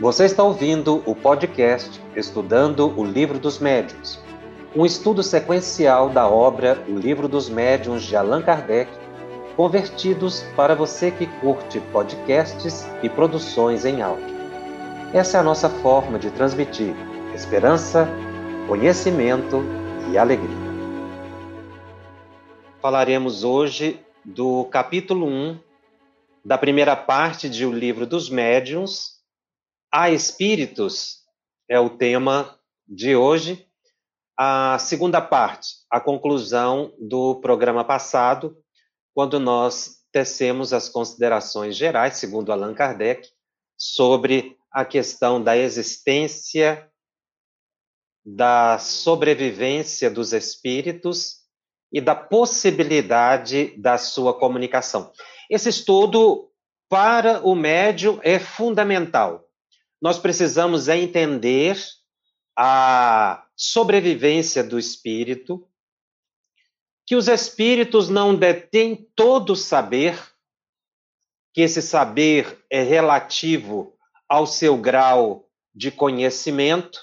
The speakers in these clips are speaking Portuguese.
Você está ouvindo o podcast Estudando o Livro dos Médiuns, um estudo sequencial da obra O Livro dos Médiuns de Allan Kardec, convertidos para você que curte podcasts e produções em áudio. Essa é a nossa forma de transmitir esperança, conhecimento e alegria. Falaremos hoje do capítulo 1 da primeira parte de O Livro dos Médiuns. A Espíritos é o tema de hoje. A segunda parte, a conclusão do programa passado, quando nós tecemos as considerações gerais, segundo Allan Kardec, sobre a questão da existência, da sobrevivência dos espíritos e da possibilidade da sua comunicação. Esse estudo, para o médium, é fundamental. Nós precisamos entender a sobrevivência do espírito, que os espíritos não detêm todo o saber, que esse saber é relativo ao seu grau de conhecimento,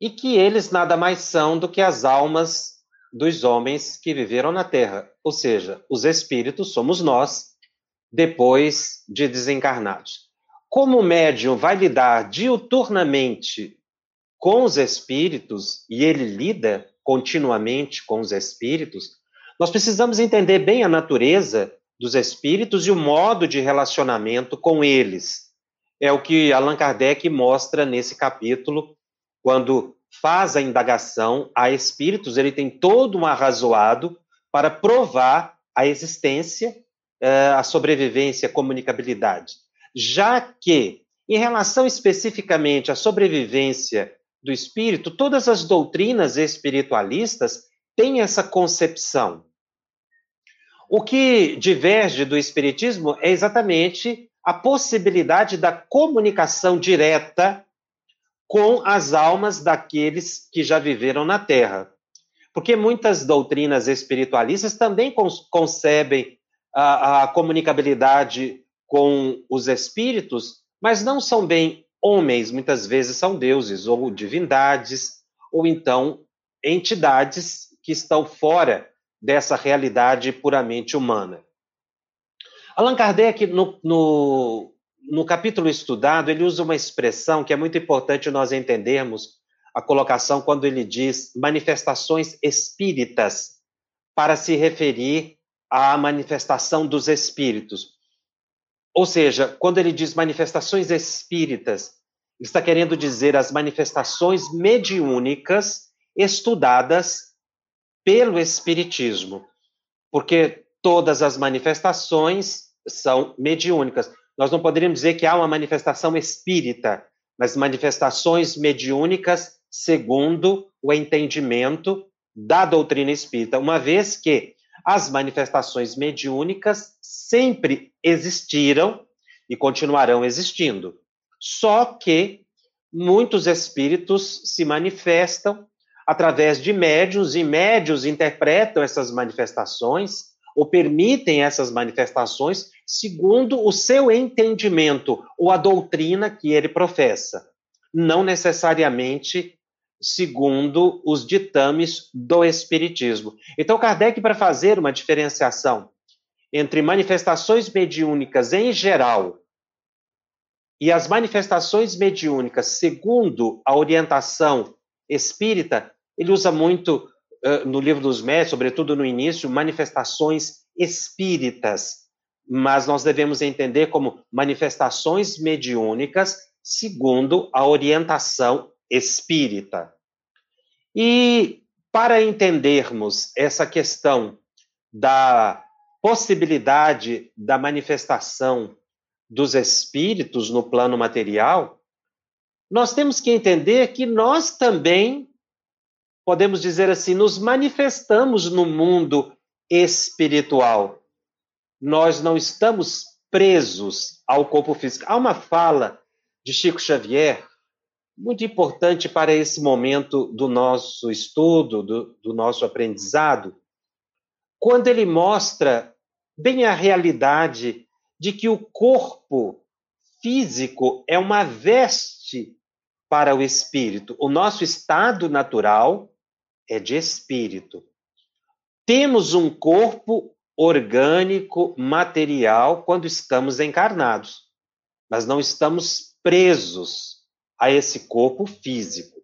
e que eles nada mais são do que as almas dos homens que viveram na Terra, ou seja, os espíritos somos nós, depois de desencarnados. Como o médium vai lidar diuturnamente com os espíritos, e ele lida continuamente com os espíritos, nós precisamos entender bem a natureza dos espíritos e o modo de relacionamento com eles. É o que Allan Kardec mostra nesse capítulo, quando faz a indagação a espíritos, ele tem todo um arrazoado para provar a existência, eh, a sobrevivência, a comunicabilidade. Já que, em relação especificamente à sobrevivência do espírito, todas as doutrinas espiritualistas têm essa concepção. O que diverge do espiritismo é exatamente a possibilidade da comunicação direta com as almas daqueles que já viveram na Terra. Porque muitas doutrinas espiritualistas também concebem a, a comunicabilidade com os espíritos, mas não são bem homens, muitas vezes são deuses ou divindades, ou então entidades que estão fora dessa realidade puramente humana. Allan Kardec, no, no no capítulo estudado, ele usa uma expressão que é muito importante nós entendermos a colocação quando ele diz manifestações espíritas, para se referir à manifestação dos espíritos. Ou seja, quando ele diz manifestações espíritas, ele está querendo dizer as manifestações mediúnicas estudadas pelo Espiritismo, porque todas as manifestações são mediúnicas. Nós não poderíamos dizer que há uma manifestação espírita, mas manifestações mediúnicas segundo o entendimento da doutrina espírita, uma vez que as manifestações mediúnicas sempre existiram e continuarão existindo. Só que muitos espíritos se manifestam através de médios e médios interpretam essas manifestações ou permitem essas manifestações segundo o seu entendimento ou a doutrina que ele professa, não necessariamente segundo os ditames do Espiritismo. Então, Kardec, para fazer uma diferenciação entre manifestações mediúnicas em geral e as manifestações mediúnicas segundo a orientação espírita, ele usa muito no livro dos médios, sobretudo no início, manifestações espíritas, mas nós devemos entender como manifestações mediúnicas segundo a orientação espírita. E para entendermos essa questão da possibilidade da manifestação dos espíritos no plano material, nós temos que entender que nós também podemos dizer assim, nos manifestamos no mundo espiritual. Nós não estamos presos ao corpo físico. Há uma fala de Chico Xavier muito importante para esse momento do nosso estudo, do, do nosso aprendizado, quando ele mostra bem a realidade de que o corpo físico é uma veste para o espírito. O nosso estado natural é de espírito. Temos um corpo orgânico, material, quando estamos encarnados, mas não estamos presos a esse corpo físico.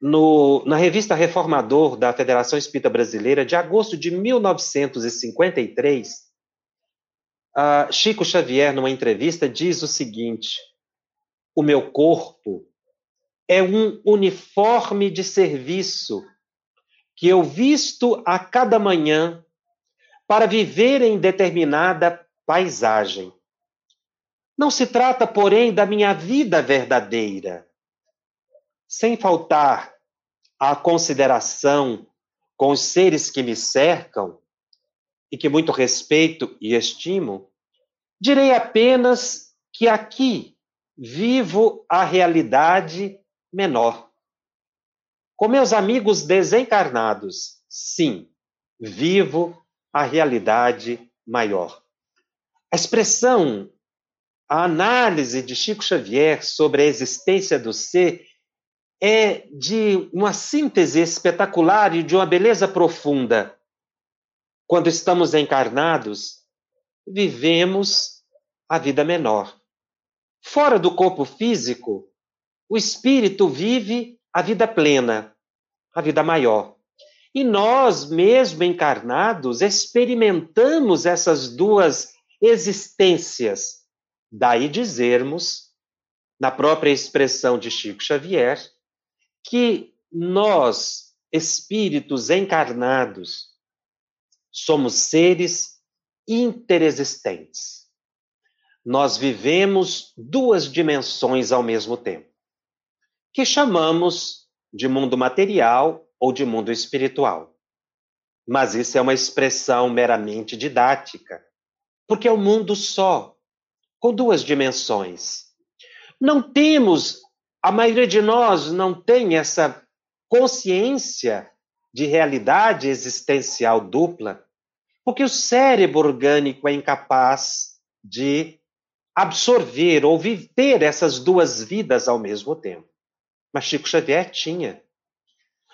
No, na revista Reformador da Federação Espírita Brasileira, de agosto de 1953, uh, Chico Xavier, numa entrevista, diz o seguinte: O meu corpo é um uniforme de serviço que eu visto a cada manhã para viver em determinada paisagem. Não se trata, porém, da minha vida verdadeira. Sem faltar a consideração com os seres que me cercam e que muito respeito e estimo, direi apenas que aqui vivo a realidade menor. Com meus amigos desencarnados, sim, vivo a realidade maior. A expressão, a análise de Chico Xavier sobre a existência do ser é de uma síntese espetacular e de uma beleza profunda. Quando estamos encarnados, vivemos a vida menor. Fora do corpo físico, o espírito vive a vida plena, a vida maior. E nós, mesmo encarnados, experimentamos essas duas existências. Daí dizermos, na própria expressão de Chico Xavier, que nós, espíritos encarnados, somos seres interexistentes. Nós vivemos duas dimensões ao mesmo tempo, que chamamos de mundo material ou de mundo espiritual. Mas isso é uma expressão meramente didática, porque é mundo só, com duas dimensões. Não temos a maioria de nós não tem essa consciência de realidade existencial dupla, porque o cérebro orgânico é incapaz de absorver ou viver essas duas vidas ao mesmo tempo. Mas Chico Xavier tinha.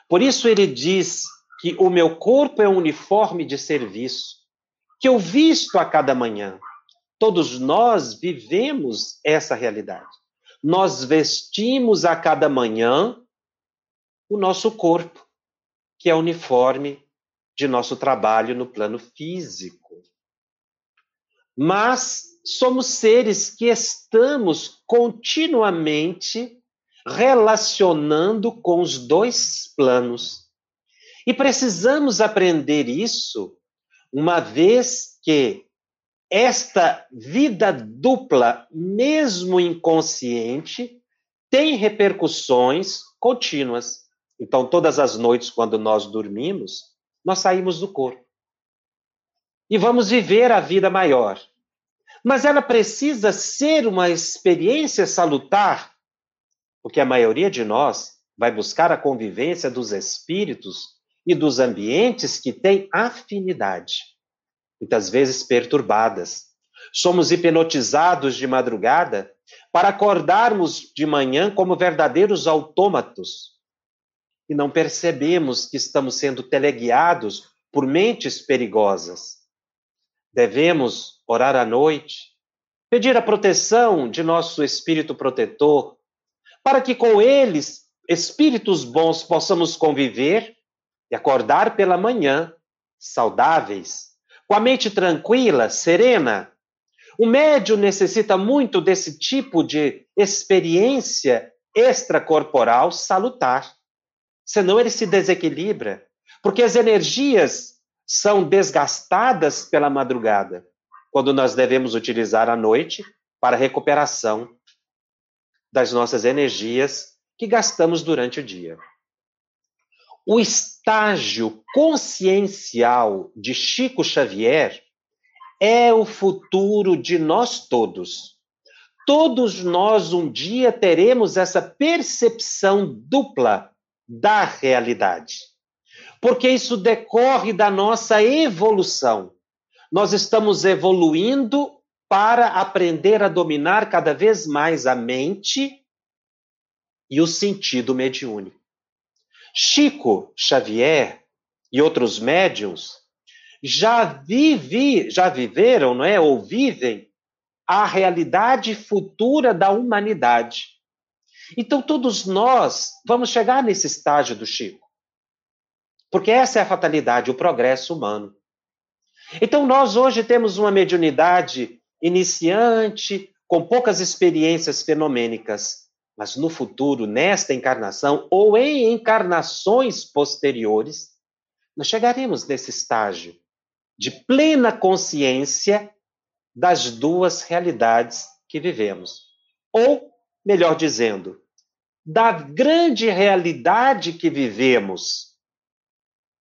Por isso ele diz que o meu corpo é um uniforme de serviço, que eu visto a cada manhã. Todos nós vivemos essa realidade nós vestimos a cada manhã o nosso corpo, que é uniforme de nosso trabalho no plano físico. Mas somos seres que estamos continuamente relacionando com os dois planos. E precisamos aprender isso, uma vez que esta vida dupla, mesmo inconsciente, tem repercussões contínuas. Então, todas as noites, quando nós dormimos, nós saímos do corpo. E vamos viver a vida maior. Mas ela precisa ser uma experiência salutar, porque a maioria de nós vai buscar a convivência dos espíritos e dos ambientes que têm afinidade muitas vezes perturbadas. Somos hipnotizados de madrugada para acordarmos de manhã como verdadeiros autômatos e não percebemos que estamos sendo teleguiados por mentes perigosas. Devemos orar à noite, pedir a proteção de nosso espírito protetor, para que com eles, espíritos bons, possamos conviver e acordar pela manhã saudáveis com a mente tranquila, serena. O médio necessita muito desse tipo de experiência extracorporal salutar. Senão ele se desequilibra, porque as energias são desgastadas pela madrugada, quando nós devemos utilizar a noite para a recuperação das nossas energias que gastamos durante o dia. O estágio consciencial de Chico Xavier é o futuro de nós todos. Todos nós um dia teremos essa percepção dupla da realidade. Porque isso decorre da nossa evolução. Nós estamos evoluindo para aprender a dominar cada vez mais a mente e o sentido mediúnico. Chico Xavier e outros médiums já, vivi, já viveram, não é, ou vivem a realidade futura da humanidade. Então, todos nós vamos chegar nesse estágio do Chico. Porque essa é a fatalidade, o progresso humano. Então, nós hoje temos uma mediunidade iniciante, com poucas experiências fenomênicas. Mas no futuro, nesta encarnação ou em encarnações posteriores, nós chegaremos nesse estágio de plena consciência das duas realidades que vivemos. Ou, melhor dizendo, da grande realidade que vivemos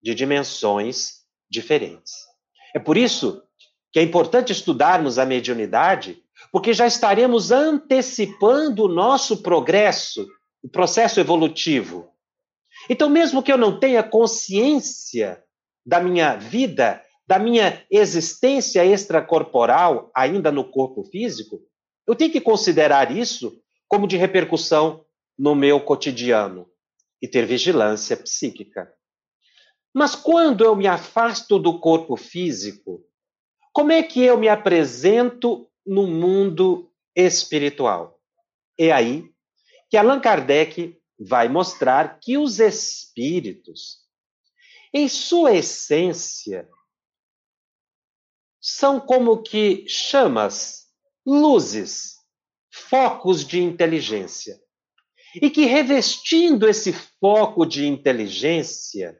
de dimensões diferentes. É por isso que é importante estudarmos a mediunidade, porque já estaremos antecipando o nosso progresso, o processo evolutivo. Então, mesmo que eu não tenha consciência da minha vida, da minha existência extracorporal ainda no corpo físico, eu tenho que considerar isso como de repercussão no meu cotidiano e ter vigilância psíquica. Mas quando eu me afasto do corpo físico, como é que eu me apresento no mundo espiritual? É aí que Allan Kardec vai mostrar que os espíritos, em sua essência, são como que chamas, luzes, focos de inteligência. E que revestindo esse foco de inteligência,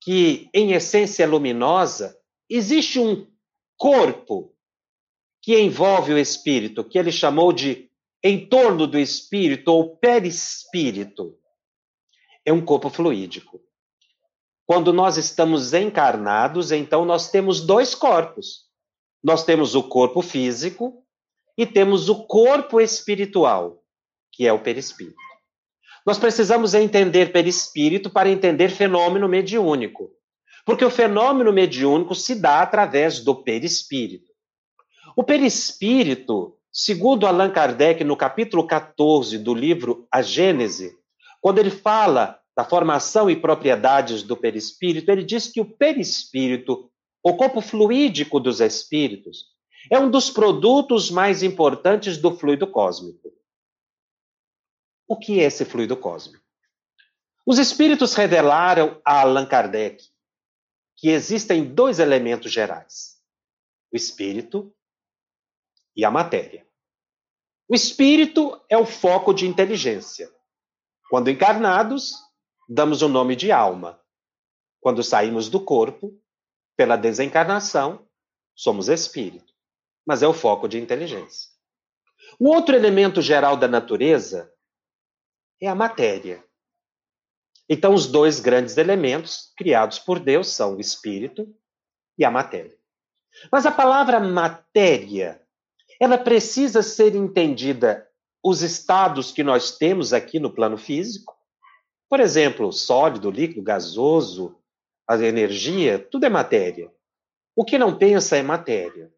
que em essência é luminosa, existe um corpo que envolve o espírito, que ele chamou de entorno do espírito ou perispírito. É um corpo fluídico. Quando nós estamos encarnados, então nós temos dois corpos. Nós temos o corpo físico e temos o corpo espiritual, que é o perispírito. Nós precisamos entender perispírito para entender fenômeno mediúnico. Porque o fenômeno mediúnico se dá através do perispírito. O perispírito, segundo Allan Kardec, no capítulo 14 do livro A Gênese, quando ele fala da formação e propriedades do perispírito, ele diz que o perispírito, o corpo fluídico dos espíritos, é um dos produtos mais importantes do fluido cósmico. O que é esse fluido cósmico? Os espíritos revelaram a Allan Kardec que existem dois elementos gerais: o espírito e a matéria. O espírito é o foco de inteligência. Quando encarnados, damos o nome de alma. Quando saímos do corpo, pela desencarnação, somos espírito, mas é o foco de inteligência. O outro elemento geral da natureza é a matéria. Então, os dois grandes elementos criados por Deus são o espírito e a matéria. Mas a palavra matéria, ela precisa ser entendida os estados que nós temos aqui no plano físico por exemplo, sólido, líquido, gasoso, a energia, tudo é matéria. O que não pensa é matéria.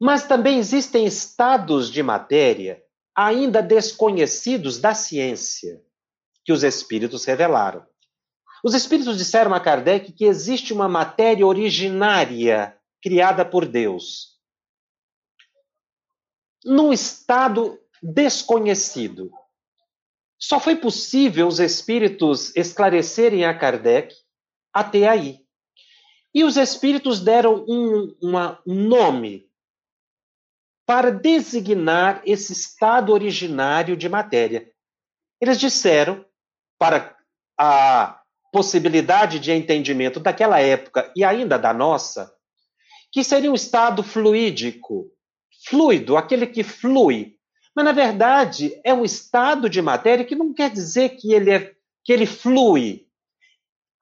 Mas também existem estados de matéria ainda desconhecidos da ciência, que os espíritos revelaram. Os espíritos disseram a Kardec que existe uma matéria originária criada por Deus, num estado desconhecido. Só foi possível os espíritos esclarecerem a Kardec até aí. E os espíritos deram um, uma, um nome para designar esse estado originário de matéria. Eles disseram, para a possibilidade de entendimento daquela época e ainda da nossa, que seria um estado fluídico, fluido, aquele que flui, mas, na verdade, é um estado de matéria que não quer dizer que ele, é, que ele flui.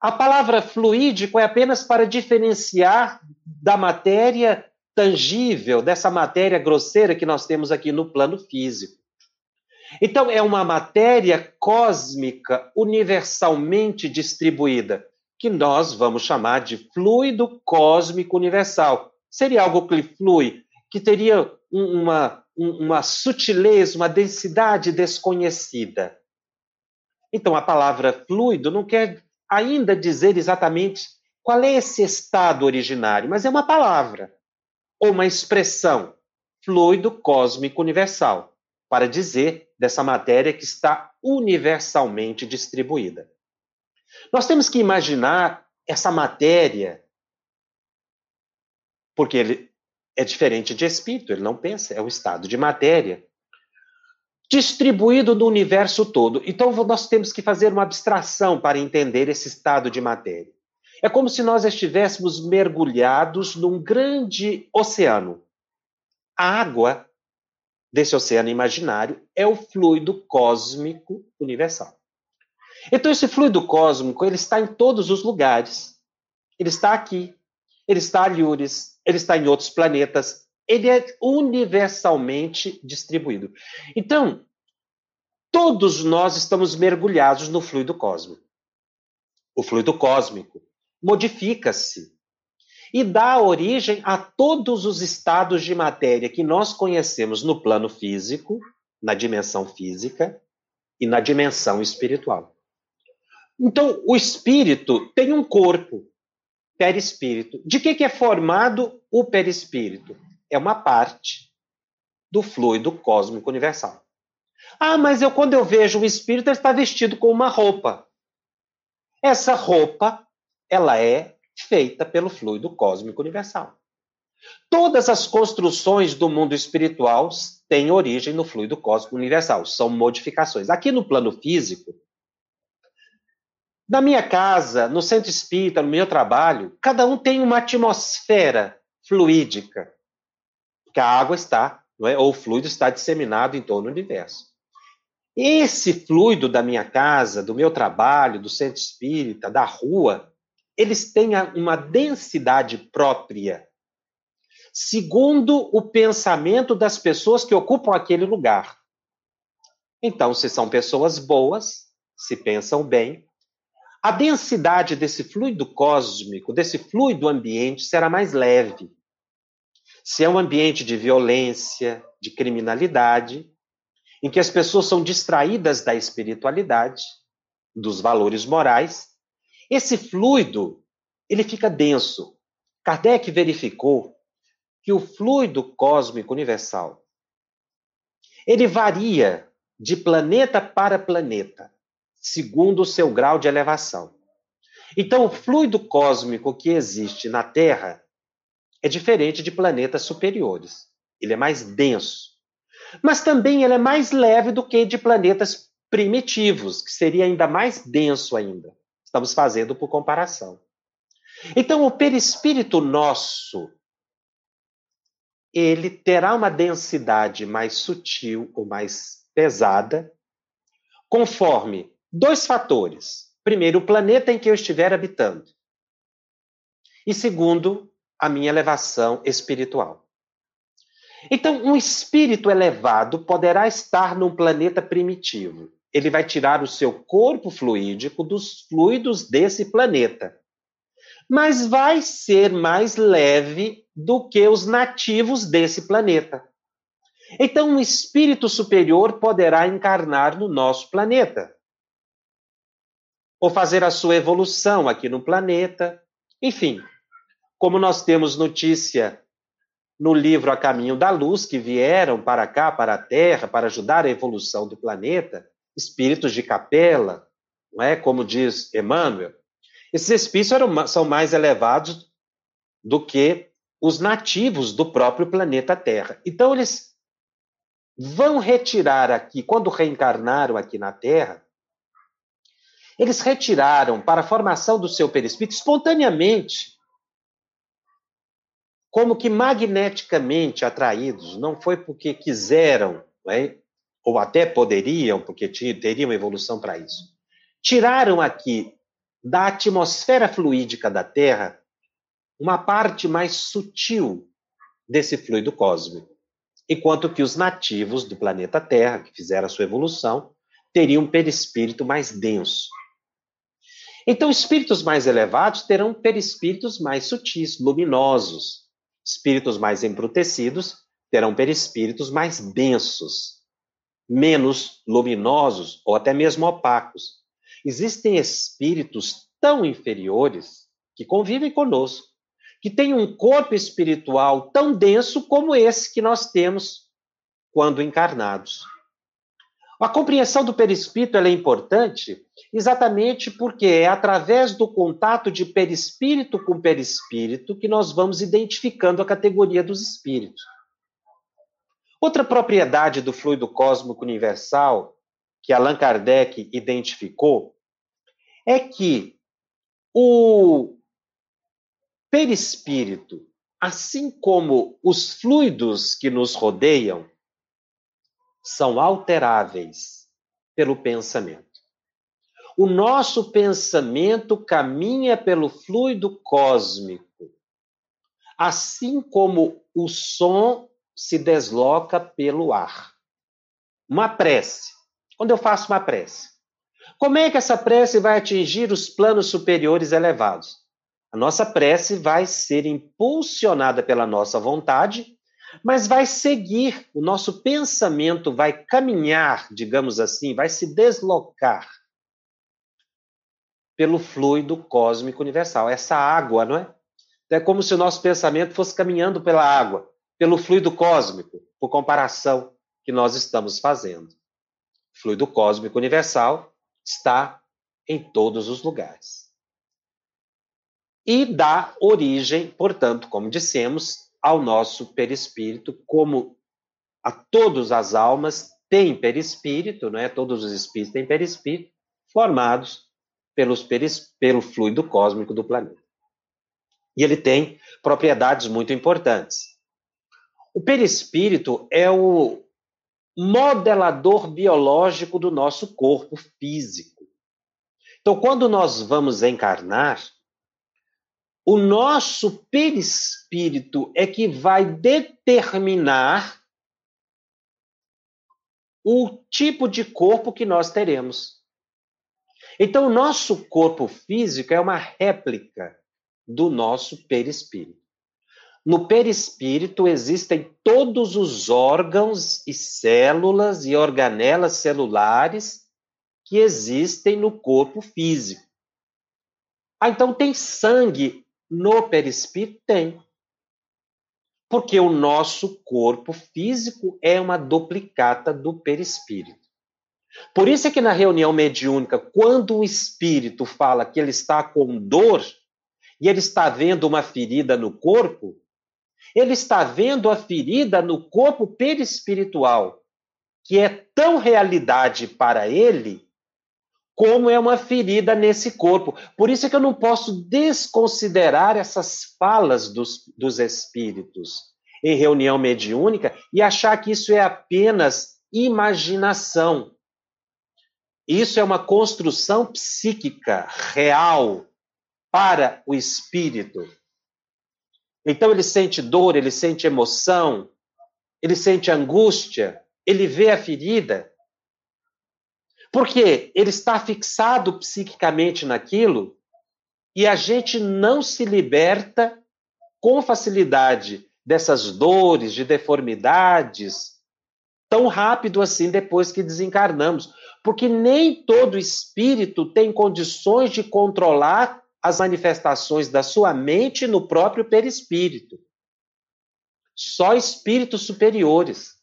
A palavra fluídico é apenas para diferenciar da matéria tangível, dessa matéria grosseira que nós temos aqui no plano físico. Então, é uma matéria cósmica universalmente distribuída, que nós vamos chamar de fluido cósmico universal. Seria algo que flui, que teria uma, uma sutileza, uma densidade desconhecida. Então, a palavra fluido não quer ainda dizer exatamente qual é esse estado originário, mas é uma palavra ou uma expressão, fluido cósmico universal, para dizer dessa matéria que está universalmente distribuída. Nós temos que imaginar essa matéria, porque ele é diferente de espírito, ele não pensa, é o estado de matéria, distribuído no universo todo. Então, nós temos que fazer uma abstração para entender esse estado de matéria. É como se nós estivéssemos mergulhados num grande oceano. A água desse oceano imaginário é o fluido cósmico universal. Então, esse fluido cósmico, ele está em todos os lugares. Ele está aqui, ele está ali, ele está em outros planetas, ele é universalmente distribuído. Então, todos nós estamos mergulhados no fluido cósmico. O fluido cósmico modifica-se e dá origem a todos os estados de matéria que nós conhecemos no plano físico, na dimensão física e na dimensão espiritual. Então, o espírito tem um corpo, perispírito. De que, que é formado o perispírito? É uma parte do fluido cósmico universal. Ah, mas eu quando eu vejo o espírito, ele está vestido com uma roupa. Essa roupa, ela é feita pelo fluido cósmico universal. Todas as construções do mundo espiritual têm origem no fluido cósmico universal, são modificações. Aqui no plano físico, na minha casa, no centro espírita, no meu trabalho, cada um tem uma atmosfera fluídica, que a água está, é? ou o fluido está disseminado em todo o universo. Esse fluido da minha casa, do meu trabalho, do centro espírita, da rua, eles têm uma densidade própria, segundo o pensamento das pessoas que ocupam aquele lugar. Então, se são pessoas boas, se pensam bem, a densidade desse fluido cósmico, desse fluido ambiente, será mais leve. Se é um ambiente de violência, de criminalidade, em que as pessoas são distraídas da espiritualidade, dos valores morais, esse fluido ele fica denso. Kardec verificou que o fluido cósmico universal ele varia de planeta para planeta segundo o seu grau de elevação. Então, o fluido cósmico que existe na Terra é diferente de planetas superiores. Ele é mais denso. Mas também ele é mais leve do que de planetas primitivos, que seria ainda mais denso ainda. Estamos fazendo por comparação. Então, o perispírito nosso, ele terá uma densidade mais sutil ou mais pesada, conforme dois fatores. Primeiro, o planeta em que eu estiver habitando. E segundo, a minha elevação espiritual. Então, um espírito elevado poderá estar num planeta primitivo. Ele vai tirar o seu corpo fluídico dos fluidos desse planeta. Mas vai ser mais leve do que os nativos desse planeta. Então, um espírito superior poderá encarnar no nosso planeta ou fazer a sua evolução aqui no planeta. Enfim, como nós temos notícia no livro A Caminho da Luz, que vieram para cá, para a Terra, para ajudar a evolução do planeta, espíritos de capela, não é? como diz Emmanuel, esses espíritos eram, são mais elevados do que os nativos do próprio planeta Terra. Então, eles vão retirar aqui, quando reencarnaram aqui na Terra, eles retiraram para a formação do seu perispírito espontaneamente, como que magneticamente atraídos, não foi porque quiseram, é? Ou até poderiam, porque teriam evolução para isso. Tiraram aqui da atmosfera fluídica da Terra uma parte mais sutil desse fluido cósmico, enquanto que os nativos do planeta Terra, que fizeram a sua evolução, teriam um perispírito mais denso. Então, espíritos mais elevados terão perispíritos mais sutis, luminosos. Espíritos mais embrutecidos terão perispíritos mais densos, menos luminosos ou até mesmo opacos. Existem espíritos tão inferiores que convivem conosco, que têm um corpo espiritual tão denso como esse que nós temos quando encarnados. A compreensão do perispírito é importante exatamente porque é através do contato de perispírito com perispírito que nós vamos identificando a categoria dos espíritos. Outra propriedade do fluido cósmico universal que Allan Kardec identificou é que o perispírito, assim como os fluidos que nos rodeiam, são alteráveis pelo pensamento. O nosso pensamento caminha pelo fluido cósmico, assim como o som se desloca pelo ar. Uma prece. Quando eu faço uma prece, como é que essa prece vai atingir os planos superiores elevados? A nossa prece vai ser impulsionada pela nossa vontade, mas vai seguir, o nosso pensamento vai caminhar, digamos assim, vai se deslocar pelo fluido cósmico universal, essa água, não é? É como se o nosso pensamento fosse caminhando pela água pelo fluido cósmico, por comparação que nós estamos fazendo. O fluido cósmico universal está em todos os lugares. E dá origem, portanto, como dissemos, ao nosso perispírito, como a todas as almas têm perispírito, não é? Todos os espíritos têm perispírito, formados pelos peris, pelo fluido cósmico do planeta. E ele tem propriedades muito importantes. O perispírito é o modelador biológico do nosso corpo físico. Então, quando nós vamos encarnar, o nosso perispírito é que vai determinar o tipo de corpo que nós teremos. Então, o nosso corpo físico é uma réplica do nosso perispírito. No perispírito existem todos os órgãos e células e organelas celulares que existem no corpo físico. Ah, então tem sangue no perispírito? Tem. Porque o nosso corpo físico é uma duplicata do perispírito. Por isso é que na reunião mediúnica, quando o espírito fala que ele está com dor e ele está vendo uma ferida no corpo, ele está vendo a ferida no corpo perispiritual, que é tão realidade para ele como é uma ferida nesse corpo. Por isso é que eu não posso desconsiderar essas falas dos, dos espíritos em reunião mediúnica e achar que isso é apenas imaginação. Isso é uma construção psíquica real para o espírito. Então ele sente dor, ele sente emoção, ele sente angústia, ele vê a ferida. Porque ele está fixado psiquicamente naquilo e a gente não se liberta com facilidade dessas dores, de deformidades, tão rápido assim depois que desencarnamos. Porque nem todo espírito tem condições de controlar as manifestações da sua mente no próprio perispírito. Só espíritos superiores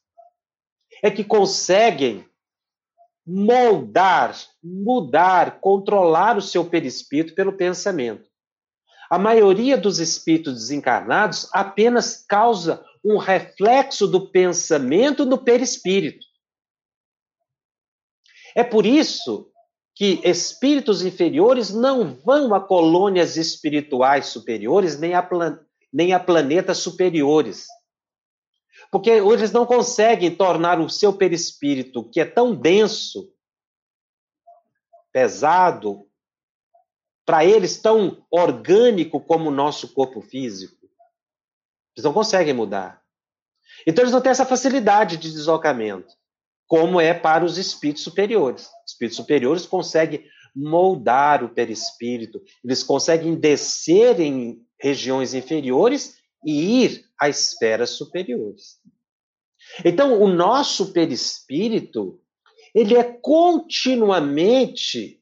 é que conseguem moldar, mudar, controlar o seu perispírito pelo pensamento. A maioria dos espíritos desencarnados apenas causa um reflexo do pensamento no perispírito. É por isso que espíritos inferiores não vão a colônias espirituais superiores, nem a, plan nem a planetas superiores. Porque eles não conseguem tornar o seu perispírito, que é tão denso, pesado, para eles tão orgânico como o nosso corpo físico. Eles não conseguem mudar. Então eles não têm essa facilidade de deslocamento como é para os espíritos superiores. Espíritos superiores conseguem moldar o perispírito. Eles conseguem descer em regiões inferiores e ir a esferas superiores. Então, o nosso perispírito, ele é continuamente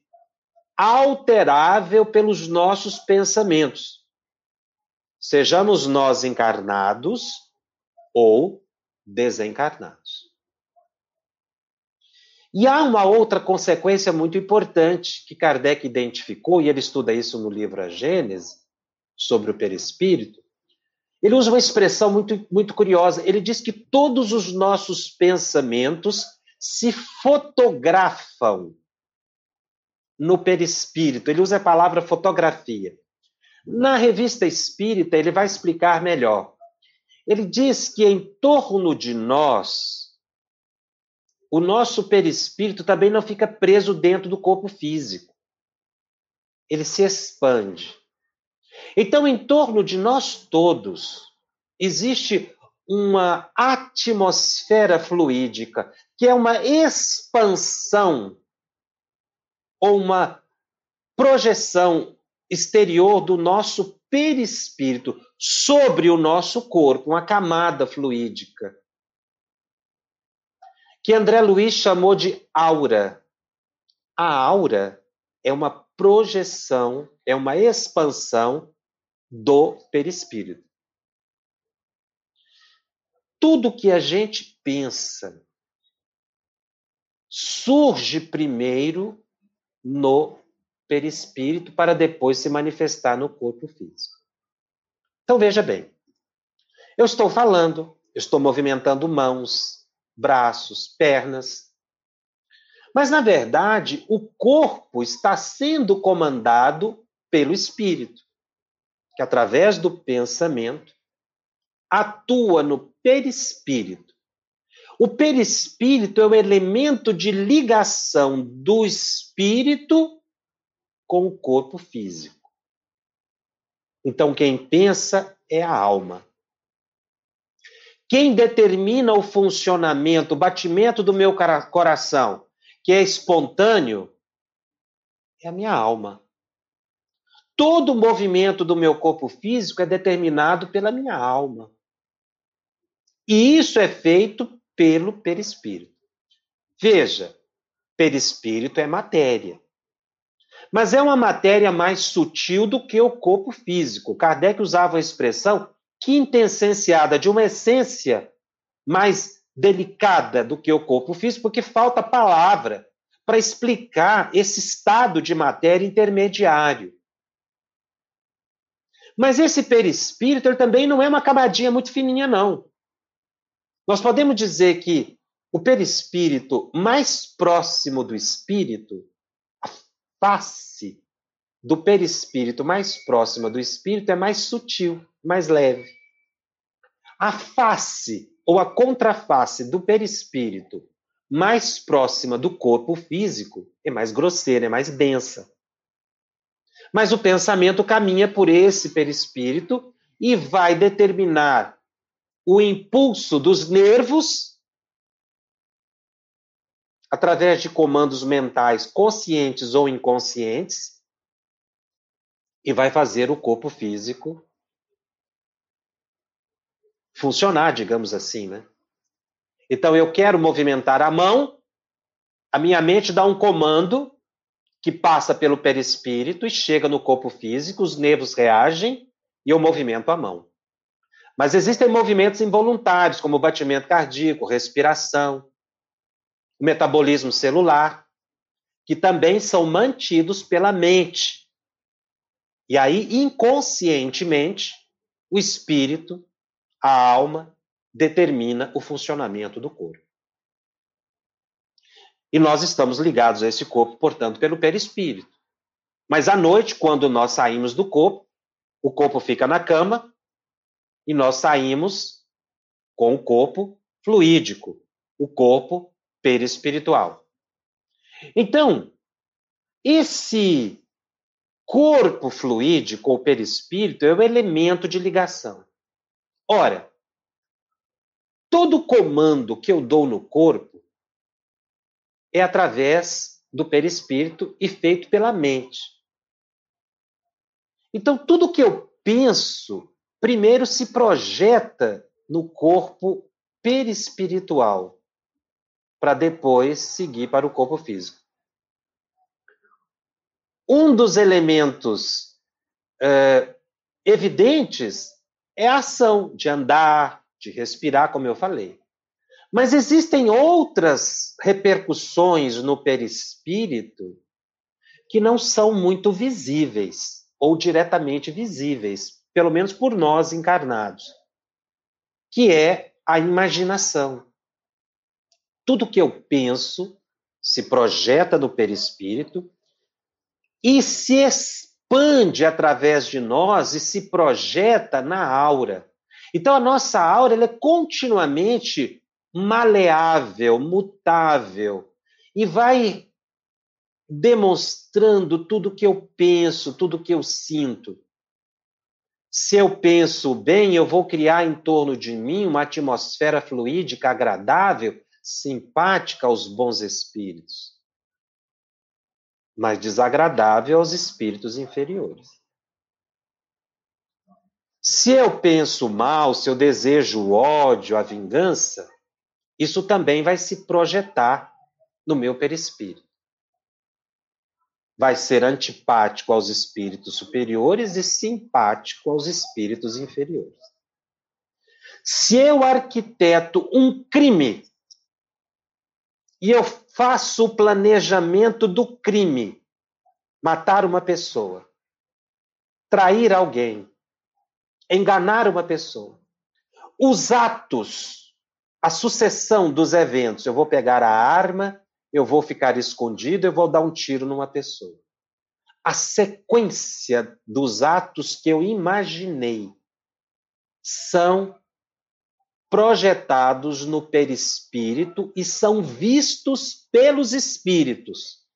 alterável pelos nossos pensamentos. Sejamos nós encarnados ou desencarnados. E há uma outra consequência muito importante que Kardec identificou, e ele estuda isso no livro A Gênese, sobre o perispírito. Ele usa uma expressão muito, muito curiosa. Ele diz que todos os nossos pensamentos se fotografam no perispírito. Ele usa a palavra fotografia. Na revista Espírita, ele vai explicar melhor. Ele diz que em torno de nós, o nosso perispírito também não fica preso dentro do corpo físico. Ele se expande. Então, em torno de nós todos, existe uma atmosfera fluídica, que é uma expansão ou uma projeção exterior do nosso perispírito sobre o nosso corpo, uma camada fluídica, que André Luiz chamou de aura. A aura é uma projeção, é uma expansão do perispírito. Tudo que a gente pensa surge primeiro no perispírito para depois se manifestar no corpo físico. Então veja bem, eu estou falando, eu estou movimentando mãos, braços, pernas, mas na verdade o corpo está sendo comandado pelo espírito, que através do pensamento atua no perispírito o perispírito é o elemento de ligação do espírito com o corpo físico. Então, quem pensa é a alma. Quem determina o funcionamento, o batimento do meu coração, que é espontâneo, é a minha alma. Todo o movimento do meu corpo físico é determinado pela minha alma. E isso é feito pelo perispírito. Veja, perispírito é matéria. Mas é uma matéria mais sutil do que o corpo físico. Kardec usava a expressão quintessenciada, de uma essência mais delicada do que o corpo físico, porque falta palavra para explicar esse estado de matéria intermediário. Mas esse perispírito ele também não é uma camadinha muito fininha, não. Nós podemos dizer que o perispírito mais próximo do espírito, a face do perispírito mais próxima do espírito é mais sutil, mais leve. A face ou a contraface do perispírito mais próxima do corpo físico é mais grosseira, é mais densa. Mas o pensamento caminha por esse perispírito e vai determinar o impulso dos nervos através de comandos mentais conscientes ou inconscientes e vai fazer o corpo físico funcionar, digamos assim, né? Então eu quero movimentar a mão, a minha mente dá um comando que passa pelo perispírito e chega no corpo físico, os nervos reagem e eu movimento a mão. Mas existem movimentos involuntários, como o batimento cardíaco, respiração, o metabolismo celular, que também são mantidos pela mente. E aí, inconscientemente, o espírito, a alma, determina o funcionamento do corpo. E nós estamos ligados a esse corpo, portanto, pelo perispírito. Mas à noite, quando nós saímos do corpo, o corpo fica na cama, e nós saímos com o corpo fluídico, o corpo perispiritual. Então, esse corpo fluídico ou perispírito é o elemento de ligação. Ora, todo comando que eu dou no corpo é através do perispírito e feito pela mente. Então, tudo que eu penso, primeiro se projeta no corpo perispiritual, para depois seguir para o corpo físico. Um dos elementos é, evidentes é a ação de andar, de respirar, como eu falei. Mas existem outras repercussões no perispírito que não são muito visíveis ou diretamente visíveis, pelo menos por nós encarnados, que é a imaginação. Tudo que eu penso se projeta no perispírito e se expande através de nós e se projeta na aura. Então a nossa aura é continuamente maleável, mutável, e vai demonstrando tudo que eu penso, tudo que eu sinto. Se eu penso bem, eu vou criar em torno de mim uma atmosfera fluídica agradável, simpática aos bons espíritos, mas desagradável aos espíritos inferiores. Se eu penso mal, se eu desejo o ódio, a vingança, isso também vai se projetar no meu perispírito. Vai ser antipático aos espíritos superiores e simpático aos espíritos inferiores. Se eu arquiteto um crime e eu faço o planejamento do crime, matar uma pessoa, trair alguém, enganar uma pessoa, os atos a sucessão dos eventos. Eu vou pegar a arma, eu vou ficar escondido, eu vou dar um tiro numa pessoa. A sequência dos atos que eu imaginei são projetados no perispírito e são vistos pelos espíritos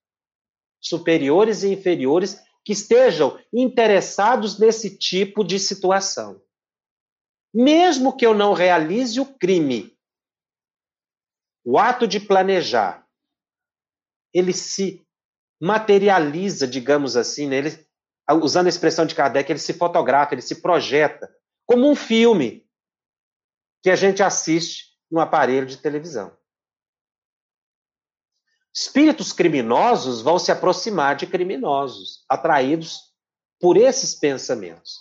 superiores e inferiores que estejam interessados nesse tipo de situação. Mesmo que eu não realize o crime, o ato de planejar, ele se materializa, digamos assim, né? ele, usando a expressão de Kardec, ele se fotografa, ele se projeta, como um filme que a gente assiste no aparelho de televisão. Espíritos criminosos vão se aproximar de criminosos, atraídos por esses pensamentos.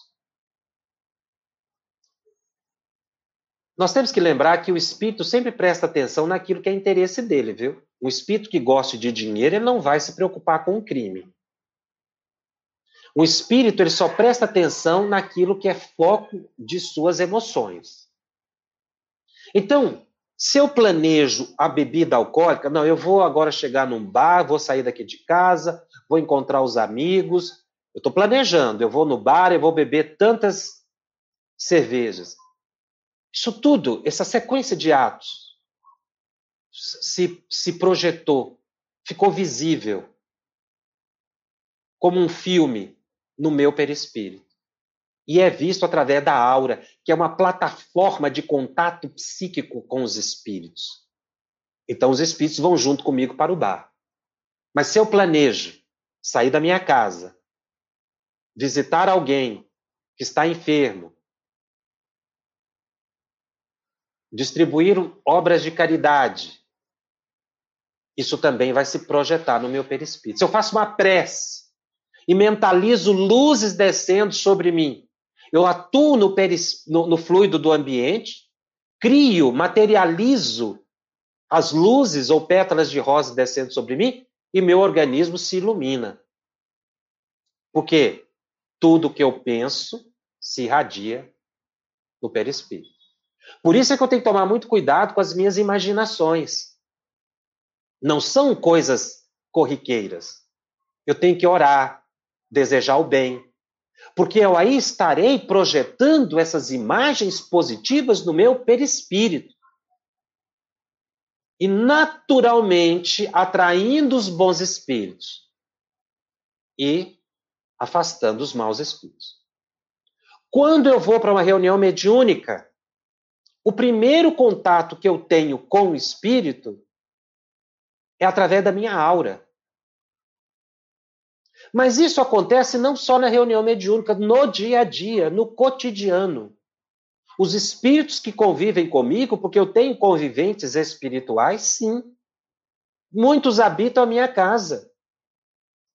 Nós temos que lembrar que o espírito sempre presta atenção naquilo que é interesse dele, viu? Um espírito que gosta de dinheiro, ele não vai se preocupar com o crime. O espírito, ele só presta atenção naquilo que é foco de suas emoções. Então, se eu planejo a bebida alcoólica, não, eu vou agora chegar num bar, vou sair daqui de casa, vou encontrar os amigos. Eu estou planejando, eu vou no bar e vou beber tantas cervejas. Isso tudo, essa sequência de atos, se, se projetou, ficou visível como um filme no meu perispírito. E é visto através da aura, que é uma plataforma de contato psíquico com os espíritos. Então, os espíritos vão junto comigo para o bar. Mas se eu planejo sair da minha casa, visitar alguém que está enfermo, distribuir obras de caridade, isso também vai se projetar no meu perispírito. Se eu faço uma prece e mentalizo luzes descendo sobre mim, eu atuo no, peris, no, no fluido do ambiente, crio, materializo as luzes ou pétalas de rosa descendo sobre mim e meu organismo se ilumina. Porque tudo que eu penso se irradia no perispírito. Por isso é que eu tenho que tomar muito cuidado com as minhas imaginações. Não são coisas corriqueiras. Eu tenho que orar, desejar o bem, porque eu aí estarei projetando essas imagens positivas no meu perispírito. E naturalmente atraindo os bons espíritos e afastando os maus espíritos. Quando eu vou para uma reunião mediúnica, o primeiro contato que eu tenho com o espírito é através da minha aura. Mas isso acontece não só na reunião mediúnica, no dia a dia, no cotidiano. Os espíritos que convivem comigo, porque eu tenho conviventes espirituais, sim. Muitos habitam a minha casa.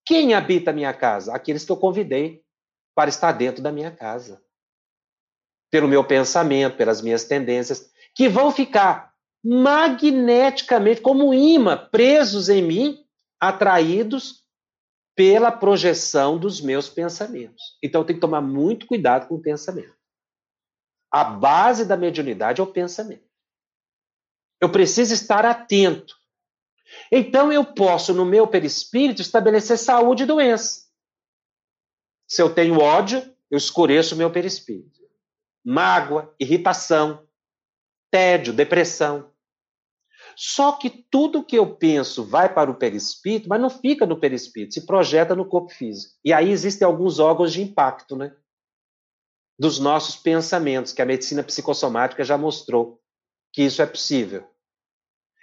Quem habita a minha casa? Aqueles que eu convidei para estar dentro da minha casa. Pelo meu pensamento, pelas minhas tendências, que vão ficar magneticamente, como imã, presos em mim, atraídos pela projeção dos meus pensamentos. Então, eu tenho que tomar muito cuidado com o pensamento. A base da mediunidade é o pensamento. Eu preciso estar atento. Então, eu posso, no meu perispírito, estabelecer saúde e doença. Se eu tenho ódio, eu escureço o meu perispírito. Mágoa, irritação, tédio, depressão. Só que tudo que eu penso vai para o perispírito, mas não fica no perispírito, se projeta no corpo físico. E aí existem alguns órgãos de impacto, né? Dos nossos pensamentos, que a medicina psicossomática já mostrou que isso é possível.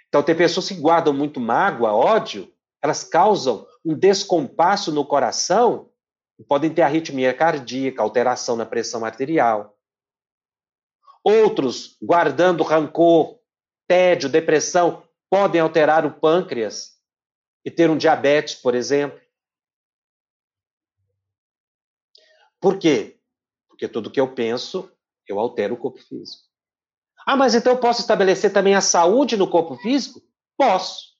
Então, tem pessoas que guardam muito mágoa, ódio, elas causam um descompasso no coração podem ter arritmia cardíaca, alteração na pressão arterial. Outros, guardando rancor, tédio, depressão, podem alterar o pâncreas e ter um diabetes, por exemplo. Por quê? Porque tudo que eu penso, eu altero o corpo físico. Ah, mas então eu posso estabelecer também a saúde no corpo físico? Posso.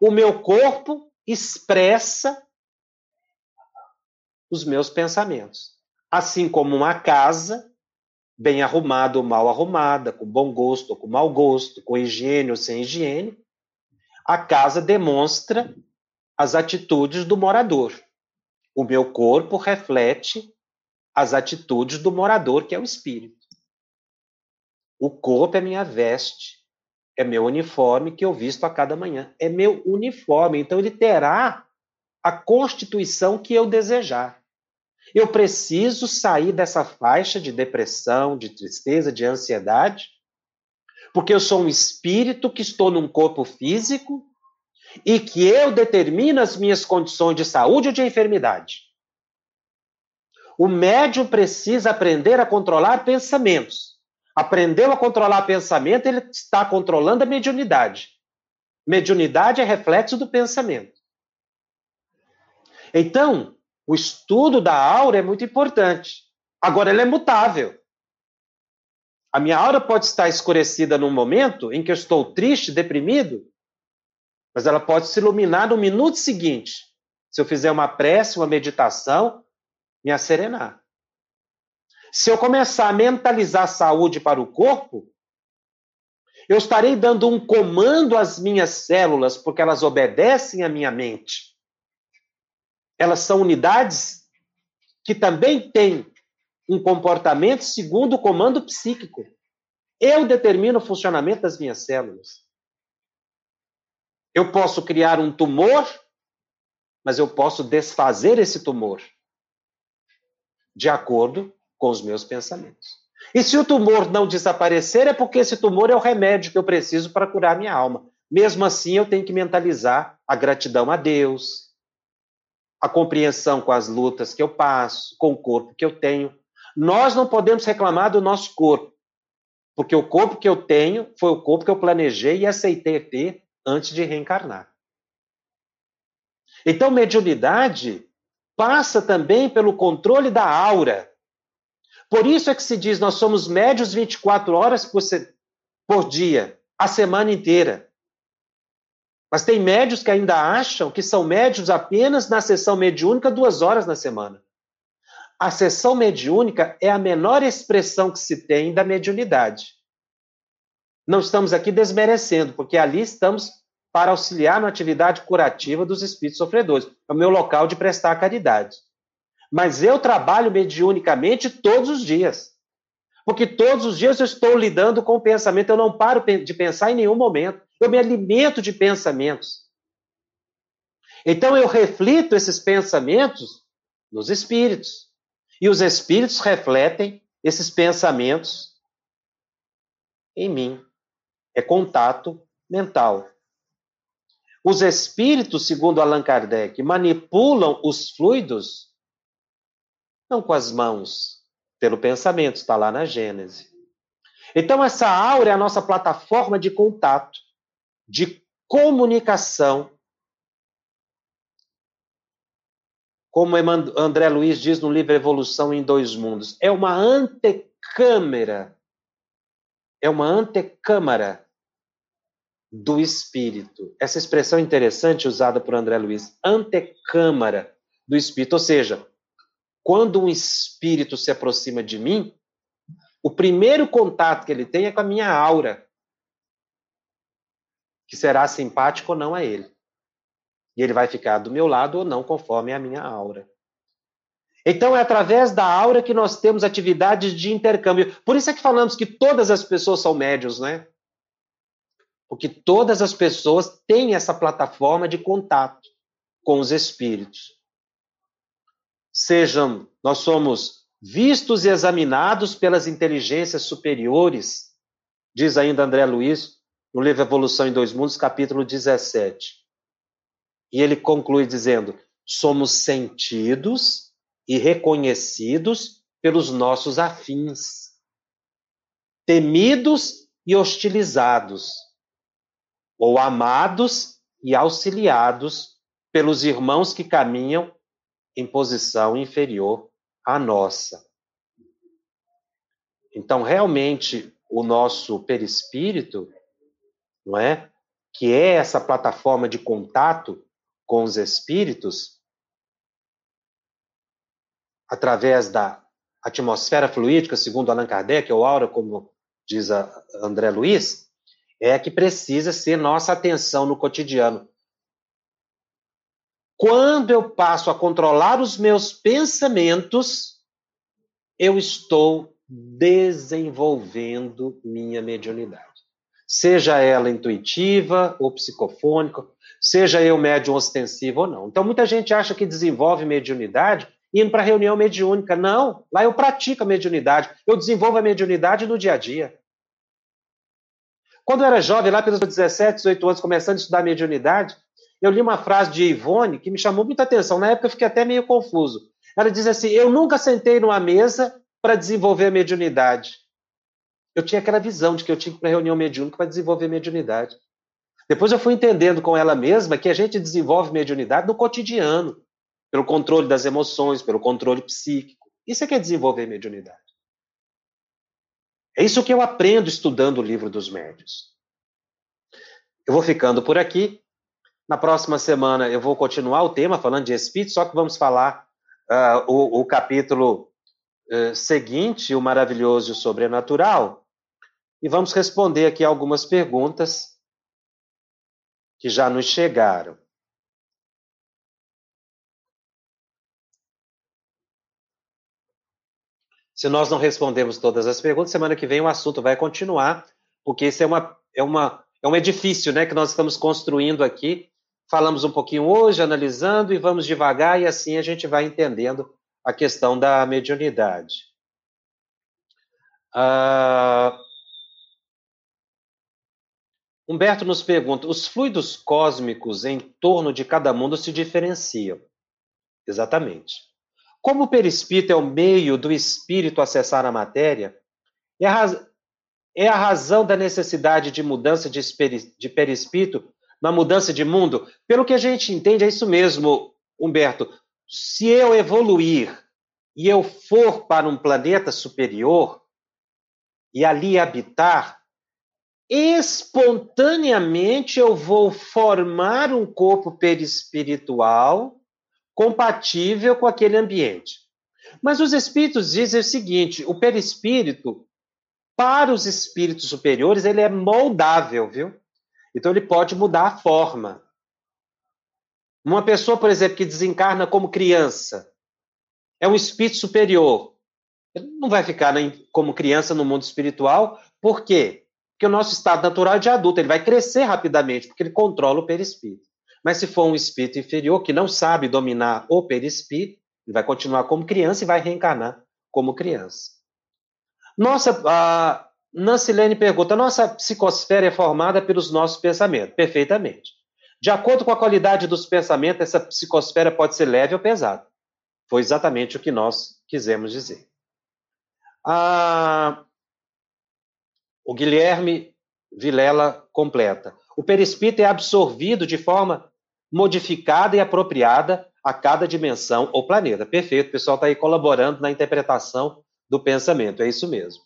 O meu corpo expressa os meus pensamentos. Assim como uma casa bem arrumada ou mal arrumada, com bom gosto ou com mau gosto, com higiene ou sem higiene, a casa demonstra as atitudes do morador. O meu corpo reflete as atitudes do morador, que é o espírito. O corpo é minha veste, é meu uniforme que eu visto a cada manhã. É meu uniforme, então ele terá a constituição que eu desejar. Eu preciso sair dessa faixa de depressão, de tristeza, de ansiedade, porque eu sou um espírito que estou num corpo físico e que eu determino as minhas condições de saúde ou de enfermidade. O médium precisa aprender a controlar pensamentos. Aprendeu a controlar pensamento, ele está controlando a mediunidade. Mediunidade é reflexo do pensamento. Então, o estudo da aura é muito importante. Agora, ela é mutável. A minha aura pode estar escurecida num momento em que eu estou triste, deprimido, mas ela pode se iluminar no minuto seguinte. Se eu fizer uma prece, uma meditação, me acerenar. Se eu começar a mentalizar saúde para o corpo, eu estarei dando um comando às minhas células, porque elas obedecem à minha mente elas são unidades que também têm um comportamento segundo o comando psíquico. Eu determino o funcionamento das minhas células. Eu posso criar um tumor, mas eu posso desfazer esse tumor de acordo com os meus pensamentos. E se o tumor não desaparecer, é porque esse tumor é o remédio que eu preciso para curar minha alma. Mesmo assim, eu tenho que mentalizar a gratidão a Deus, a compreensão com as lutas que eu passo, com o corpo que eu tenho. Nós não podemos reclamar do nosso corpo, porque o corpo que eu tenho foi o corpo que eu planejei e aceitei ter antes de reencarnar. Então, mediunidade passa também pelo controle da aura. Por isso é que se diz nós somos médios 24 horas por, por dia, a semana inteira. Mas tem médios que ainda acham que são médios apenas na sessão mediúnica duas horas na semana. A sessão mediúnica é a menor expressão que se tem da mediunidade. Não estamos aqui desmerecendo, porque ali estamos para auxiliar na atividade curativa dos espíritos sofredores. É o meu local de prestar caridade. Mas eu trabalho mediunicamente todos os dias. Porque todos os dias eu estou lidando com o pensamento, eu não paro de pensar em nenhum momento. Eu me alimento de pensamentos. Então eu reflito esses pensamentos nos espíritos. E os espíritos refletem esses pensamentos em mim. É contato mental. os espíritos, segundo Allan Kardec, manipulam os fluidos não com as mãos, pelo pensamento, está lá na Gênese. Então, essa aura é a nossa plataforma de contato, de comunicação. Como André Luiz diz no livro Evolução em Dois Mundos, é uma antecâmara. É uma antecâmara do espírito. Essa expressão é interessante usada por André Luiz, antecâmara do espírito, ou seja, quando um espírito se aproxima de mim, o primeiro contato que ele tem é com a minha aura, que será simpático ou não a ele. E ele vai ficar do meu lado ou não, conforme a minha aura. Então, é através da aura que nós temos atividades de intercâmbio. Por isso é que falamos que todas as pessoas são médios, né? Porque todas as pessoas têm essa plataforma de contato com os espíritos. Sejam, nós somos vistos e examinados pelas inteligências superiores, diz ainda André Luiz, no livro Evolução em Dois Mundos, capítulo 17. E ele conclui dizendo: somos sentidos e reconhecidos pelos nossos afins, temidos e hostilizados ou amados e auxiliados pelos irmãos que caminham em posição inferior à nossa. Então, realmente, o nosso perispírito, não é? Que é essa plataforma de contato com os espíritos, através da atmosfera fluídica, segundo Allan Kardec, ou aura, como diz André Luiz, é que precisa ser nossa atenção no cotidiano. Quando eu passo a controlar os meus pensamentos, eu estou desenvolvendo minha mediunidade. Seja ela intuitiva ou psicofônica, seja eu médium ostensivo ou não. Então, muita gente acha que desenvolve mediunidade indo para reunião mediúnica. Não, lá eu pratico a mediunidade. Eu desenvolvo a mediunidade no dia a dia. Quando eu era jovem, lá pelos 17, 18 anos, começando a estudar mediunidade, eu li uma frase de Ivone que me chamou muita atenção. Na época eu fiquei até meio confuso. Ela diz assim: Eu nunca sentei numa mesa para desenvolver a mediunidade. Eu tinha aquela visão de que eu tinha que ir para reunião mediúnica para desenvolver mediunidade. Depois eu fui entendendo com ela mesma que a gente desenvolve mediunidade no cotidiano, pelo controle das emoções, pelo controle psíquico. Isso é que é desenvolver mediunidade. É isso que eu aprendo estudando o livro dos médios. Eu vou ficando por aqui. Na próxima semana eu vou continuar o tema falando de espírito, só que vamos falar uh, o, o, capítulo uh, seguinte, o maravilhoso e o sobrenatural, e vamos responder aqui algumas perguntas que já nos chegaram. Se nós não respondemos todas as perguntas, semana que vem o assunto vai continuar, porque isso é, uma, é, uma, é um edifício né, que nós estamos construindo aqui. Falamos um pouquinho hoje, analisando, e vamos devagar, e assim a gente vai entendendo a questão da mediunidade. Uh... Humberto nos pergunta: os fluidos cósmicos em torno de cada mundo se diferenciam? Exatamente. Como o perispírito é o meio do espírito acessar a matéria, é a, raz... é a razão da necessidade de mudança de, de perispírito na mudança de mundo? Pelo que a gente entende, é isso mesmo, Humberto. Se eu evoluir e eu for para um planeta superior e ali habitar, espontaneamente eu vou formar um corpo perispiritual compatível com aquele ambiente. Mas os espíritos dizem o seguinte: o perispírito, para os espíritos superiores, ele é moldável, viu? Então ele pode mudar a forma. Uma pessoa, por exemplo, que desencarna como criança, é um espírito superior. Ele não vai ficar como criança no mundo espiritual, por quê? Porque o nosso estado natural é de adulto, ele vai crescer rapidamente, porque ele controla o perispírito. Mas se for um espírito inferior que não sabe dominar o perispírito, ele vai continuar como criança e vai reencarnar como criança. Nossa, a Nancy Lene pergunta: nossa psicosfera é formada pelos nossos pensamentos? Perfeitamente. De acordo com a qualidade dos pensamentos, essa psicosfera pode ser leve ou pesada. Foi exatamente o que nós quisemos dizer. O Guilherme Vilela completa. O perispírito é absorvido de forma modificada e apropriada a cada dimensão ou planeta. Perfeito, o pessoal está aí colaborando na interpretação do pensamento, é isso mesmo.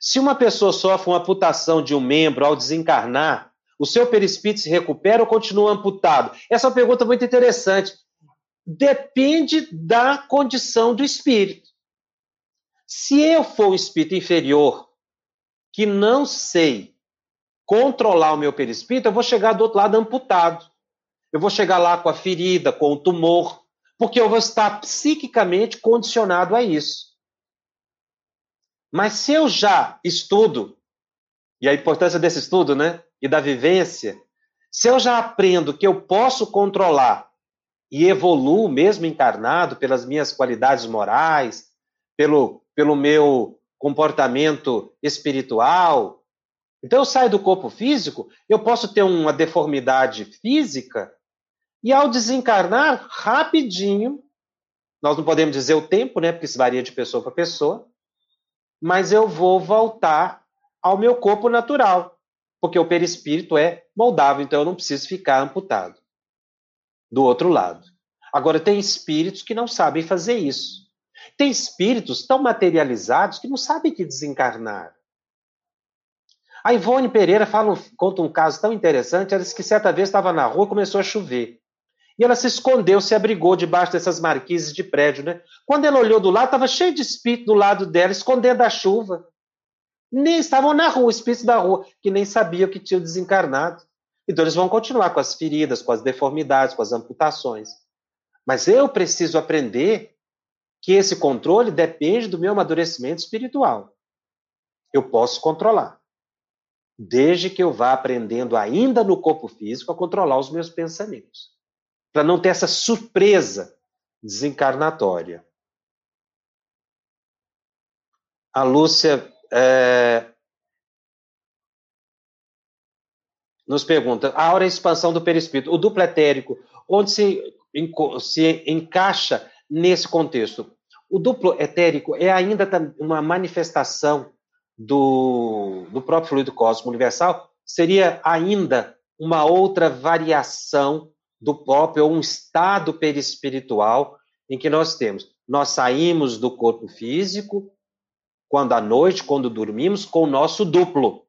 Se uma pessoa sofre uma amputação de um membro ao desencarnar, o seu perispírito se recupera ou continua amputado? Essa é uma pergunta muito interessante. Depende da condição do espírito. Se eu for um espírito inferior, que não sei controlar o meu perispírito, eu vou chegar do outro lado amputado. Eu vou chegar lá com a ferida, com o tumor, porque eu vou estar psiquicamente condicionado a isso. Mas se eu já estudo, e a importância desse estudo, né, e da vivência, se eu já aprendo que eu posso controlar e evoluo mesmo encarnado pelas minhas qualidades morais, pelo, pelo meu comportamento espiritual, então eu saio do corpo físico, eu posso ter uma deformidade física e ao desencarnar, rapidinho, nós não podemos dizer o tempo, né? Porque isso varia de pessoa para pessoa, mas eu vou voltar ao meu corpo natural, porque o perispírito é moldável, então eu não preciso ficar amputado. Do outro lado. Agora, tem espíritos que não sabem fazer isso. Tem espíritos tão materializados que não sabem que desencarnar. A Ivone Pereira fala, conta um caso tão interessante. Ela disse que certa vez estava na rua começou a chover. E ela se escondeu, se abrigou debaixo dessas marquises de prédio, né? Quando ela olhou do lado, estava cheio de espírito do lado dela, escondendo a chuva. Nem estavam na rua, espíritos da rua, que nem sabiam que tinham desencarnado. Então eles vão continuar com as feridas, com as deformidades, com as amputações. Mas eu preciso aprender que esse controle depende do meu amadurecimento espiritual. Eu posso controlar, desde que eu vá aprendendo ainda no corpo físico a controlar os meus pensamentos para não ter essa surpresa desencarnatória. A Lúcia é, nos pergunta: a hora é expansão do perispírito, o duplo etérico, onde se, se encaixa nesse contexto? O duplo etérico é ainda uma manifestação do, do próprio fluido cósmico universal? Seria ainda uma outra variação do próprio, ou um estado perispiritual em que nós temos. Nós saímos do corpo físico, quando à noite, quando dormimos, com o nosso duplo,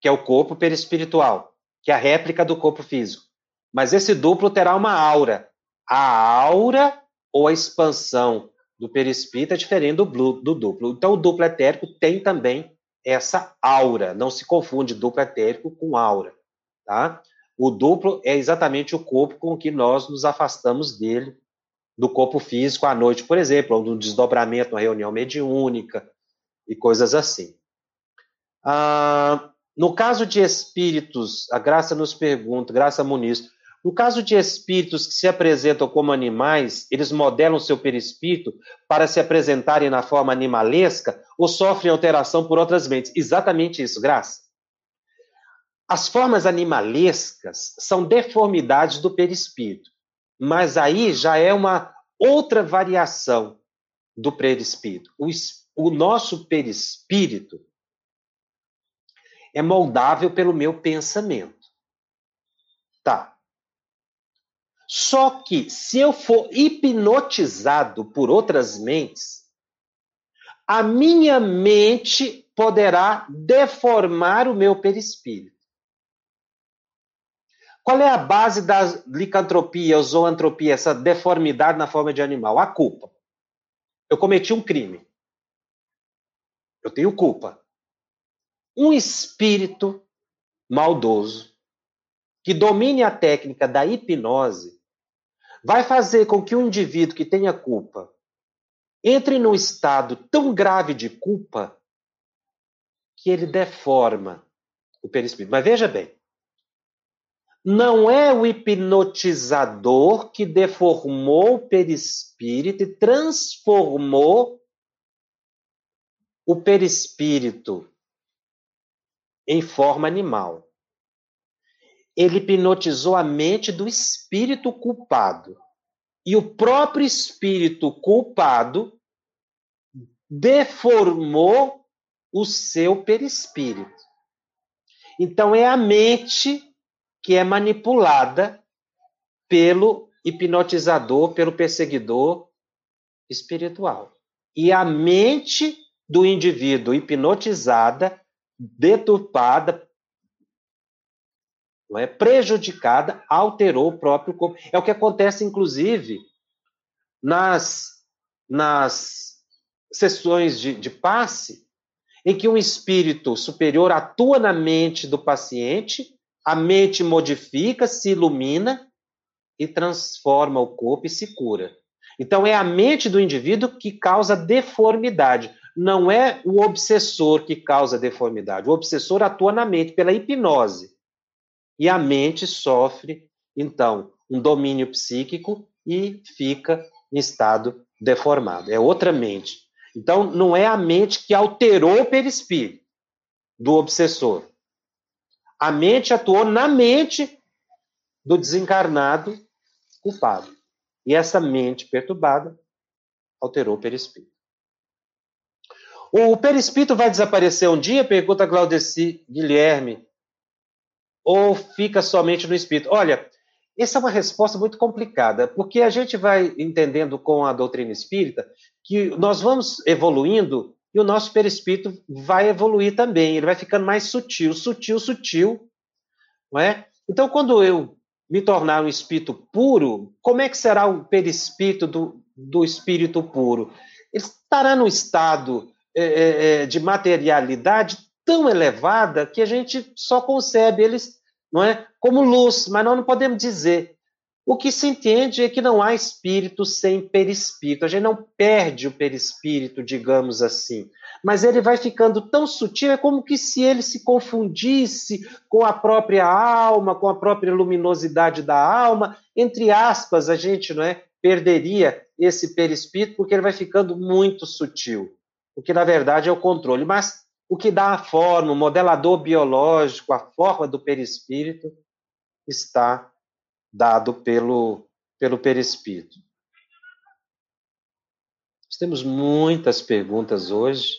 que é o corpo perispiritual, que é a réplica do corpo físico. Mas esse duplo terá uma aura. A aura ou a expansão do perispírito é diferente do, do duplo. Então, o duplo etérico tem também essa aura. Não se confunde duplo etérico com aura. Tá? O duplo é exatamente o corpo com que nós nos afastamos dele, do corpo físico à noite, por exemplo, ou no desdobramento, uma reunião mediúnica e coisas assim. Ah, no caso de espíritos, a Graça nos pergunta, Graça Muniz, no caso de espíritos que se apresentam como animais, eles modelam seu perispírito para se apresentarem na forma animalesca ou sofrem alteração por outras mentes? Exatamente isso, Graça. As formas animalescas são deformidades do perispírito, mas aí já é uma outra variação do perispírito. O, o nosso perispírito é moldável pelo meu pensamento. Tá. Só que se eu for hipnotizado por outras mentes, a minha mente poderá deformar o meu perispírito. Qual é a base da licantropia, zoantropia, essa deformidade na forma de animal? A culpa. Eu cometi um crime. Eu tenho culpa. Um espírito maldoso que domine a técnica da hipnose vai fazer com que um indivíduo que tenha culpa entre num estado tão grave de culpa que ele deforma o perispírito. Mas veja bem, não é o hipnotizador que deformou o perispírito e transformou o perispírito em forma animal. Ele hipnotizou a mente do espírito culpado. E o próprio espírito culpado deformou o seu perispírito. Então é a mente que é manipulada pelo hipnotizador, pelo perseguidor espiritual. E a mente do indivíduo hipnotizada, deturpada, não é prejudicada, alterou o próprio corpo. É o que acontece, inclusive, nas, nas sessões de, de passe, em que um espírito superior atua na mente do paciente, a mente modifica, se ilumina e transforma o corpo e se cura. Então, é a mente do indivíduo que causa deformidade. Não é o obsessor que causa deformidade. O obsessor atua na mente pela hipnose. E a mente sofre, então, um domínio psíquico e fica em estado deformado. É outra mente. Então, não é a mente que alterou o perispírito do obsessor. A mente atuou na mente do desencarnado culpado. E essa mente perturbada alterou o perispírito. O perispírito vai desaparecer um dia? Pergunta Claudeci Guilherme. Ou fica somente no espírito? Olha, essa é uma resposta muito complicada, porque a gente vai entendendo com a doutrina espírita que nós vamos evoluindo e o nosso perispírito vai evoluir também, ele vai ficando mais sutil, sutil, sutil, não é? Então, quando eu me tornar um espírito puro, como é que será o perispírito do, do espírito puro? Ele estará num estado é, é, é, de materialidade tão elevada que a gente só concebe eles não é, como luz, mas nós não podemos dizer. O que se entende é que não há espírito sem perispírito. A gente não perde o perispírito, digamos assim. Mas ele vai ficando tão sutil, é como que se ele se confundisse com a própria alma, com a própria luminosidade da alma, entre aspas, a gente não é, perderia esse perispírito porque ele vai ficando muito sutil, o que na verdade é o controle, mas o que dá a forma, o modelador biológico, a forma do perispírito está dado pelo, pelo perispírito. Nós temos muitas perguntas hoje.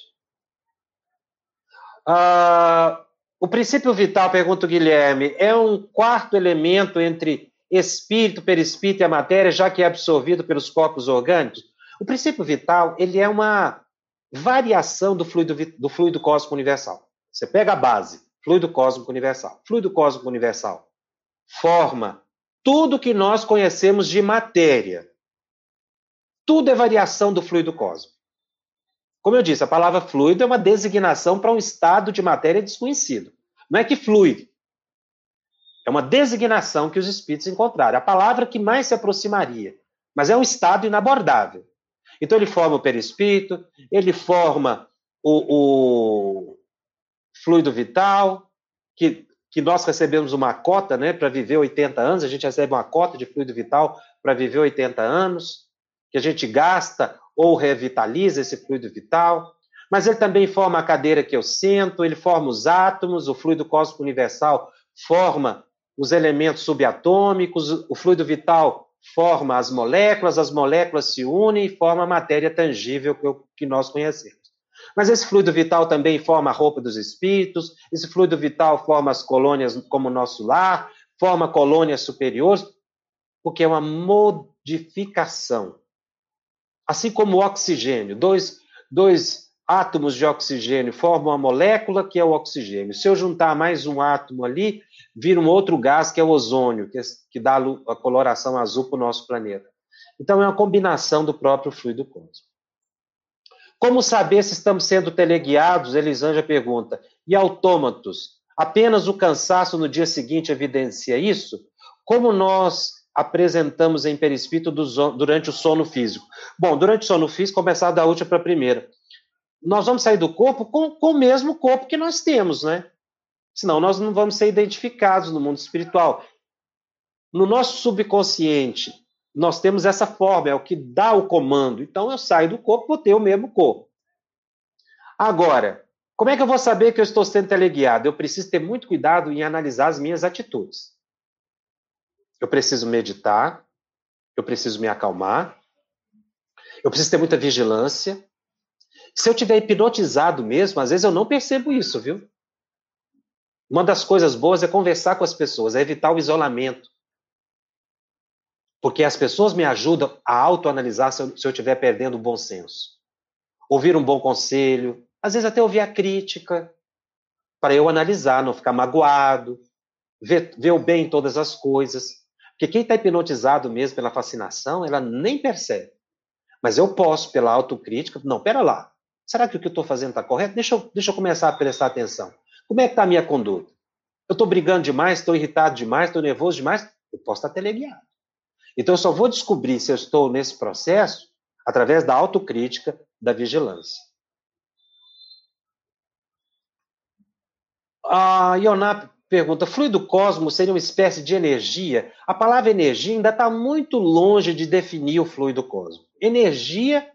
Ah, o princípio vital, pergunta o Guilherme, é um quarto elemento entre espírito, perispírito e a matéria, já que é absorvido pelos corpos orgânicos? O princípio vital, ele é uma variação do fluido, do fluido cósmico universal. Você pega a base, fluido cósmico universal. Fluido cósmico universal forma tudo que nós conhecemos de matéria. Tudo é variação do fluido cósmico. Como eu disse, a palavra fluido é uma designação para um estado de matéria desconhecido. Não é que flui. É uma designação que os espíritos encontraram. A palavra que mais se aproximaria. Mas é um estado inabordável. Então ele forma o perispírito, ele forma o, o fluido vital, que, que nós recebemos uma cota né, para viver 80 anos, a gente recebe uma cota de fluido vital para viver 80 anos, que a gente gasta ou revitaliza esse fluido vital, mas ele também forma a cadeira que eu sento, ele forma os átomos, o fluido cósmico universal forma os elementos subatômicos, o fluido vital forma as moléculas, as moléculas se unem e forma a matéria tangível que nós conhecemos. Mas esse fluido vital também forma a roupa dos espíritos, esse fluido vital forma as colônias como o nosso lar, forma colônias superiores, porque é uma modificação Assim como o oxigênio, dois, dois átomos de oxigênio formam uma molécula que é o oxigênio. Se eu juntar mais um átomo ali, vira um outro gás que é o ozônio, que, é, que dá a coloração azul para o nosso planeta. Então, é uma combinação do próprio fluido cósmico. Como saber se estamos sendo teleguiados? Elisângela pergunta. E autômatos? Apenas o cansaço no dia seguinte evidencia isso? Como nós apresentamos em perispírito durante o sono físico? Bom, durante o sono físico, começar da última para a primeira. Nós vamos sair do corpo com, com o mesmo corpo que nós temos, né? Senão nós não vamos ser identificados no mundo espiritual. No nosso subconsciente, nós temos essa forma, é o que dá o comando. Então eu saio do corpo, vou ter o mesmo corpo. Agora, como é que eu vou saber que eu estou sendo teleguiado? Eu preciso ter muito cuidado em analisar as minhas atitudes. Eu preciso meditar, eu preciso me acalmar, eu preciso ter muita vigilância. Se eu tiver hipnotizado mesmo, às vezes eu não percebo isso, viu? Uma das coisas boas é conversar com as pessoas, é evitar o isolamento. Porque as pessoas me ajudam a autoanalisar se eu estiver perdendo o bom senso. Ouvir um bom conselho, às vezes até ouvir a crítica, para eu analisar, não ficar magoado, ver, ver o bem em todas as coisas. Porque quem está hipnotizado mesmo pela fascinação, ela nem percebe. Mas eu posso, pela autocrítica, não, pera lá, será que o que eu estou fazendo está correto? Deixa eu, deixa eu começar a prestar atenção. Como é que está a minha conduta? Eu estou brigando demais, estou irritado demais, estou nervoso demais? Eu posso estar teleguiado. Então, eu só vou descobrir se eu estou nesse processo através da autocrítica, da vigilância. A Ionap pergunta: fluido cosmos seria uma espécie de energia? A palavra energia ainda está muito longe de definir o fluido cósmico. Energia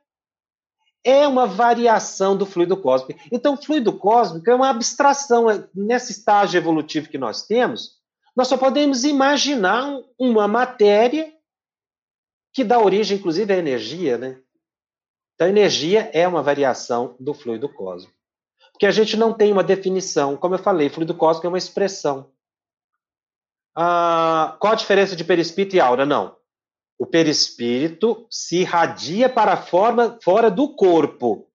é uma variação do fluido cósmico. Então, o fluido cósmico é uma abstração. É, nesse estágio evolutivo que nós temos, nós só podemos imaginar uma matéria que dá origem, inclusive, à energia, né? Então, energia é uma variação do fluido cósmico. Porque a gente não tem uma definição. Como eu falei, fluido cósmico é uma expressão. Ah, qual a diferença de perispírito e aura? Não. O perispírito se irradia para fora do corpo.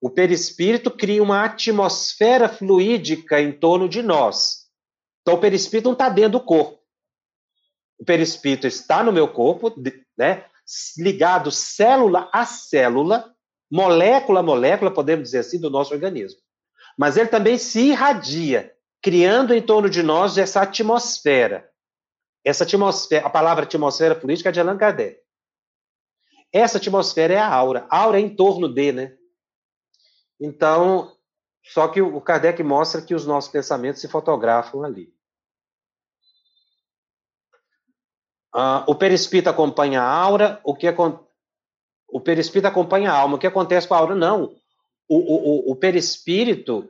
O perispírito cria uma atmosfera fluídica em torno de nós. Então, o perispírito não está dentro do corpo. O perispírito está no meu corpo, né, ligado célula a célula, molécula a molécula, podemos dizer assim, do nosso organismo. Mas ele também se irradia, criando em torno de nós essa atmosfera. Essa atmosfera, a palavra atmosfera política é de Allan Kardec. Essa atmosfera é a aura. A aura é em torno de, né? Então, só que o Kardec mostra que os nossos pensamentos se fotografam ali. Uh, o perispírito acompanha a aura, o que o perispírito acompanha a alma. O que acontece com a aura? Não. O, o, o perispírito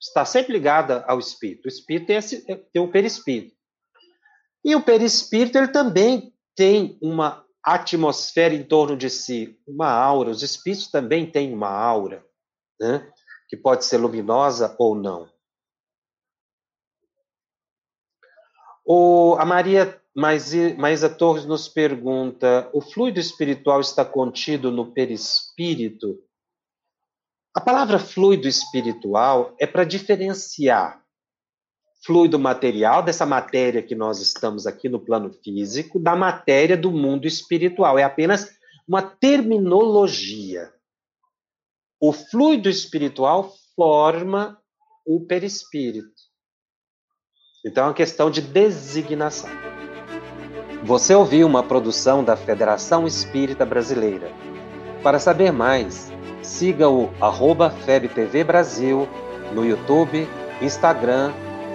está sempre ligado ao espírito. O espírito tem, esse, tem o perispírito. E o perispírito ele também tem uma atmosfera em torno de si, uma aura. Os espíritos também têm uma aura, né? que pode ser luminosa ou não. O, a Maria Maísa Torres nos pergunta: o fluido espiritual está contido no perispírito? A palavra fluido espiritual é para diferenciar fluido material, dessa matéria que nós estamos aqui no plano físico, da matéria do mundo espiritual. É apenas uma terminologia. O fluido espiritual forma o perispírito. Então é uma questão de designação. Você ouviu uma produção da Federação Espírita Brasileira. Para saber mais, siga o FebTV Brasil no YouTube, Instagram